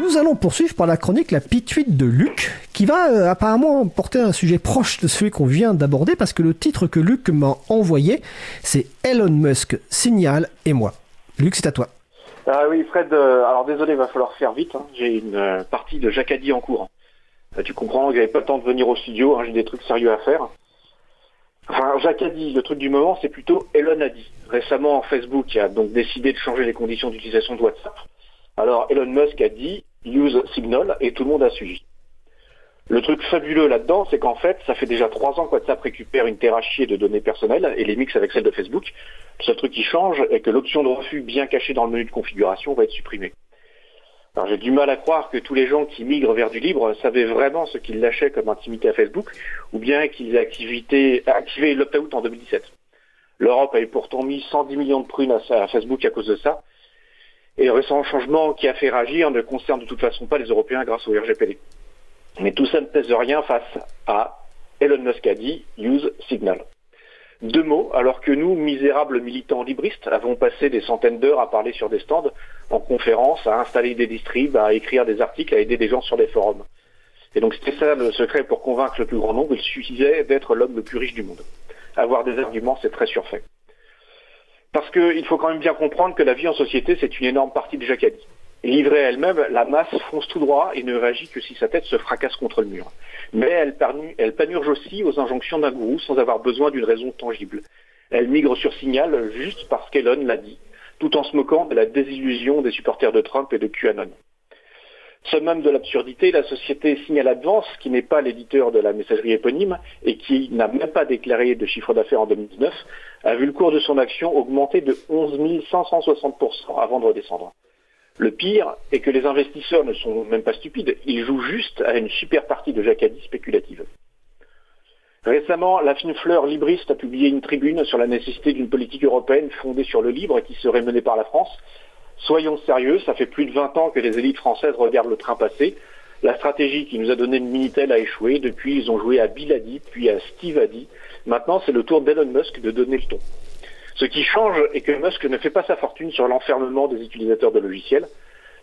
Nous allons poursuivre par la chronique La Pituite de Luc, qui va euh, apparemment porter un sujet proche de celui qu'on vient d'aborder, parce que le titre que Luc m'a envoyé, c'est Elon Musk, Signal et moi. Luc, c'est à toi. Ah oui, Fred, euh, alors désolé, il va falloir faire vite. hein. J'ai une euh, partie de Jacadi en cours. Euh, tu comprends, j'avais pas le temps de venir au studio, hein, j'ai des trucs sérieux à faire. Enfin, Jacadi, le truc du moment, c'est plutôt Elon a dit. Récemment, Facebook a donc décidé de changer les conditions d'utilisation de WhatsApp. Alors, Elon Musk a dit use Signal et tout le monde a suivi. Le truc fabuleux là-dedans, c'est qu'en fait, ça fait déjà trois ans que WhatsApp récupère une terrachier de données personnelles et les mixe avec celles de Facebook. Le seul truc qui change est que l'option de refus bien cachée dans le menu de configuration va être supprimée. Alors j'ai du mal à croire que tous les gens qui migrent vers du libre savaient vraiment ce qu'ils lâchaient comme intimité à Facebook, ou bien qu'ils aient activité- activé l'opt-out en 2017. L'Europe avait pourtant mis 110 millions de prunes à Facebook à cause de ça, et le récent changement qui a fait réagir ne concerne de toute façon pas les Européens grâce au RGPD. Mais tout ça ne pèse rien face à Elon Musk a dit use Signal. Deux mots, alors que nous, misérables militants libristes, avons passé des centaines d'heures à parler sur des stands, en conférence, à installer des distribs, à écrire des articles, à aider des gens sur des forums. Et donc c'était ça le secret pour convaincre le plus grand nombre, il suffisait d'être l'homme le plus riche du monde. Avoir des arguments, c'est très surfait. Parce qu'il faut quand même bien comprendre que la vie en société, c'est une énorme partie de. Et livrée à elle-même, la masse fonce tout droit et ne réagit que si sa tête se fracasse contre le mur. Mais elle panurge aussi aux injonctions d'un gourou sans avoir besoin d'une raison tangible. Elle migre sur signal juste parce qu'Elon l'a dit, tout en se moquant de la désillusion des supporters de Trump et de QAnon. Summum de l'absurdité, la société Signal Advance, qui n'est pas l'éditeur de la messagerie éponyme et qui n'a même pas déclaré de chiffre d'affaires en 2019, a vu le cours de son action augmenter de 11 560% avant de redescendre. Le pire est que les investisseurs ne sont même pas stupides, ils jouent juste à une super partie de Jacadi spéculative. Récemment, la fine fleur libriste a publié une tribune sur la nécessité d'une politique européenne fondée sur le libre et qui serait menée par la France. Soyons sérieux, ça fait plus de 20 ans que les élites françaises regardent le train passer. La stratégie qui nous a donné le Minitel a échoué. Depuis, ils ont joué à dit, puis à Steve dit. Maintenant, c'est le tour d'Elon Musk de donner le ton. Ce qui change est que Musk ne fait pas sa fortune sur l'enfermement des utilisateurs de logiciels.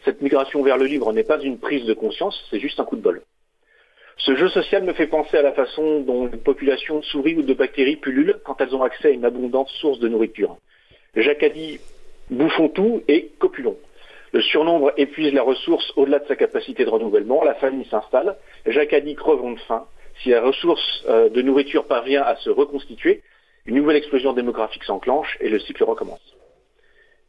Cette migration vers le libre n'est pas une prise de conscience, c'est juste un coup de bol. Ce jeu social me fait penser à la façon dont les populations de souris ou de bactéries pullulent quand elles ont accès à une abondante source de nourriture. Jacques a dit bouffons tout et. Le surnombre épuise la ressource au-delà de sa capacité de renouvellement, la famille s'installe, Jacques a dit crevons de faim. Si la ressource euh, de nourriture parvient à se reconstituer, une nouvelle explosion démographique s'enclenche et le cycle recommence.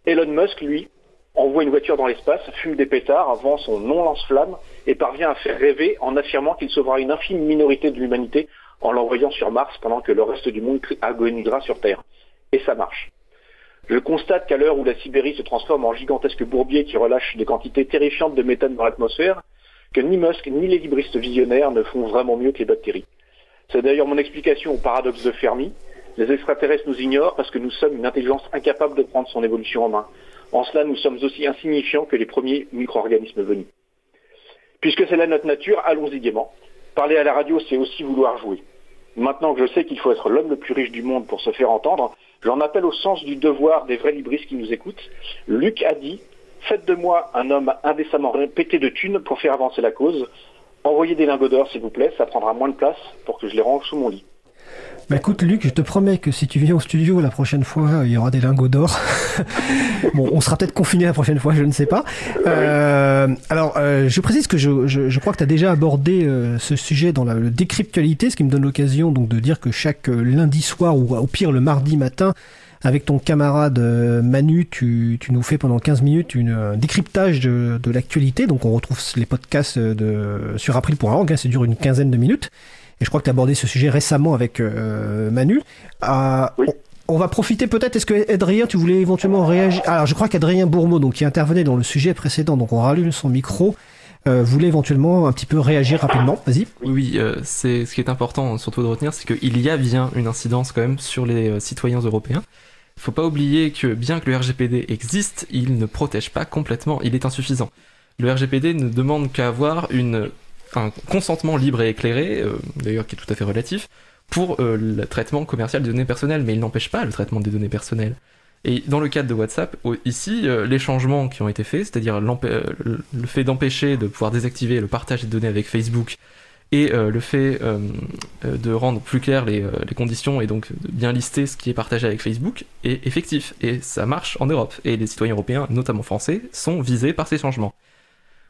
Elon Musk, lui, envoie une voiture dans l'espace, fume des pétards, vend son non-lance-flamme et parvient à faire rêver en affirmant qu'il sauvera une infime minorité de l'humanité en l'envoyant sur Mars pendant que le reste du monde agonisera sur Terre. Et ça marche. Je constate qu'à l'heure où la Sibérie se transforme en gigantesque bourbier qui relâche des quantités terrifiantes de méthane dans l'atmosphère, que ni Musk ni les libristes visionnaires ne font vraiment mieux que les bactéries. C'est d'ailleurs mon explication au paradoxe de Fermi. Les extraterrestres nous ignorent parce que nous sommes une intelligence incapable de prendre son évolution en main. En cela, nous sommes aussi insignifiants que les premiers micro-organismes venus. Puisque c'est là notre nature, allons-y gaiement. Parler à la radio, c'est aussi vouloir jouer. Maintenant que je sais qu'il faut être l'homme le plus riche du monde pour se faire entendre, j'en appelle au sens du devoir des vrais libristes qui nous écoutent. Luc a dit Faites de moi un homme indécemment pété de thunes pour faire avancer la cause. Envoyez des lingots d'or, s'il vous plaît, ça prendra moins de place pour que je les range sous mon lit. Bah écoute Luc, je te promets que si tu viens au studio la prochaine fois, il y aura des lingots d'or. bon, on sera peut-être confiné la prochaine fois, je ne sais pas. Euh, alors, euh, je précise que je, je, je crois que tu as déjà abordé euh, ce sujet dans la, décryptualité, ce qui me donne l'occasion donc de dire que chaque euh, lundi soir ou au pire le mardi matin, avec ton camarade euh, Manu, tu, tu nous fais pendant 15 minutes une, un décryptage de, de l'actualité. Donc on retrouve les podcasts de, sur april.org, hein, ça dure une quinzaine de minutes. Et je crois que tu as abordé ce sujet récemment avec euh, Manu. Euh, Oui. on, on va profiter peut-être. Est-ce que Adrien, tu voulais éventuellement réagir? Alors, je crois qu'Adrien Bourmeau, donc qui intervenait dans le sujet précédent, donc on rallume son micro, euh, voulait éventuellement un petit peu réagir rapidement. Vas-y. Oui, oui, euh, c'est ce qui est important surtout de retenir, c'est qu'il y a bien une incidence quand même sur les euh, citoyens européens. Il faut pas oublier que bien que le RGPD existe, il ne protège pas complètement, il est insuffisant. Le RGPD ne demande qu'à avoir une, un consentement libre et éclairé, euh, d'ailleurs qui est tout à fait relatif, pour euh, le traitement commercial des données personnelles, mais il n'empêche pas le traitement des données personnelles. Et dans le cadre de WhatsApp, ici, les changements qui ont été faits, c'est-à-dire le fait d'empêcher de pouvoir désactiver le partage des données avec Facebook et euh, le fait euh, euh, de rendre plus clair les, conditions et donc de bien lister ce qui est partagé avec Facebook est effectif. Et ça marche en Europe. Et les citoyens européens, notamment français, sont visés par ces changements.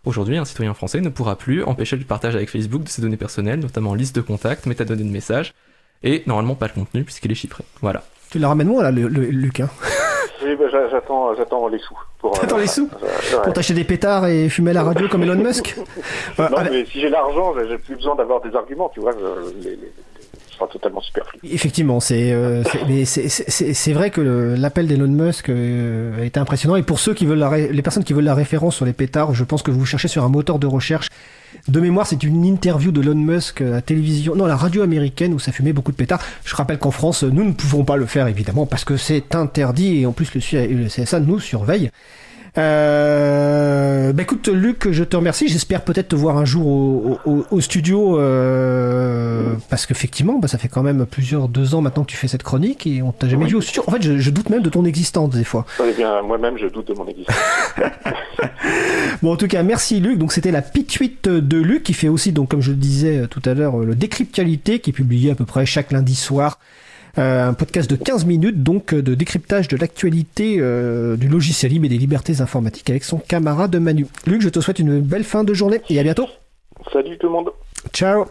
Aujourd'hui, un citoyen français ne pourra plus empêcher le partage avec Facebook de ses données personnelles, notamment liste de contacts, métadonnées de messages, et normalement pas le contenu puisqu'il est chiffré. Voilà. Tu la ramènes moi là, le, Luc hein? Bah, j'attends, j'attends les sous. Pour, T'attends les sous Pour t'acheter des pétards et fumer à la radio comme Elon Musk? Non, mais si j'ai l'argent, j'ai plus besoin d'avoir des arguments, tu vois. Je, les, sera totalement superflu. Effectivement, c'est euh, vrai que l'appel d'Elon Musk euh, a été impressionnant. Et pour ceux qui veulent la les personnes qui veulent la référence sur les pétards, je pense que vous cherchez sur un moteur de recherche de mémoire, c'est une interview de Elon Musk à la télévision, non, la radio américaine où ça fumait beaucoup de pétards. Je rappelle qu'en France, nous ne pouvons pas le faire évidemment parce que c'est interdit et en plus le CSA nous surveille. Euh, bah écoute Luc, je te remercie. J'espère peut-être te voir un jour au, studio euh, parce qu'effectivement, bah, ça fait quand même plusieurs deux ans maintenant que tu fais cette chronique et on t'a jamais vu au studio. En fait, je, doute même de ton existence des fois. Eh bien, moi-même, je doute de mon existence. bon, en tout cas, merci Luc. Donc c'était la pituite de Luc qui fait aussi, donc comme je le disais tout à l'heure, le décryptualité qui est publié à peu près chaque lundi soir un podcast de 15 minutes donc de décryptage de l'actualité euh, du logiciel libre et des libertés informatiques avec son camarade Manu. Luc, je te souhaite une belle fin de journée et à bientôt. Salut tout le monde. Ciao.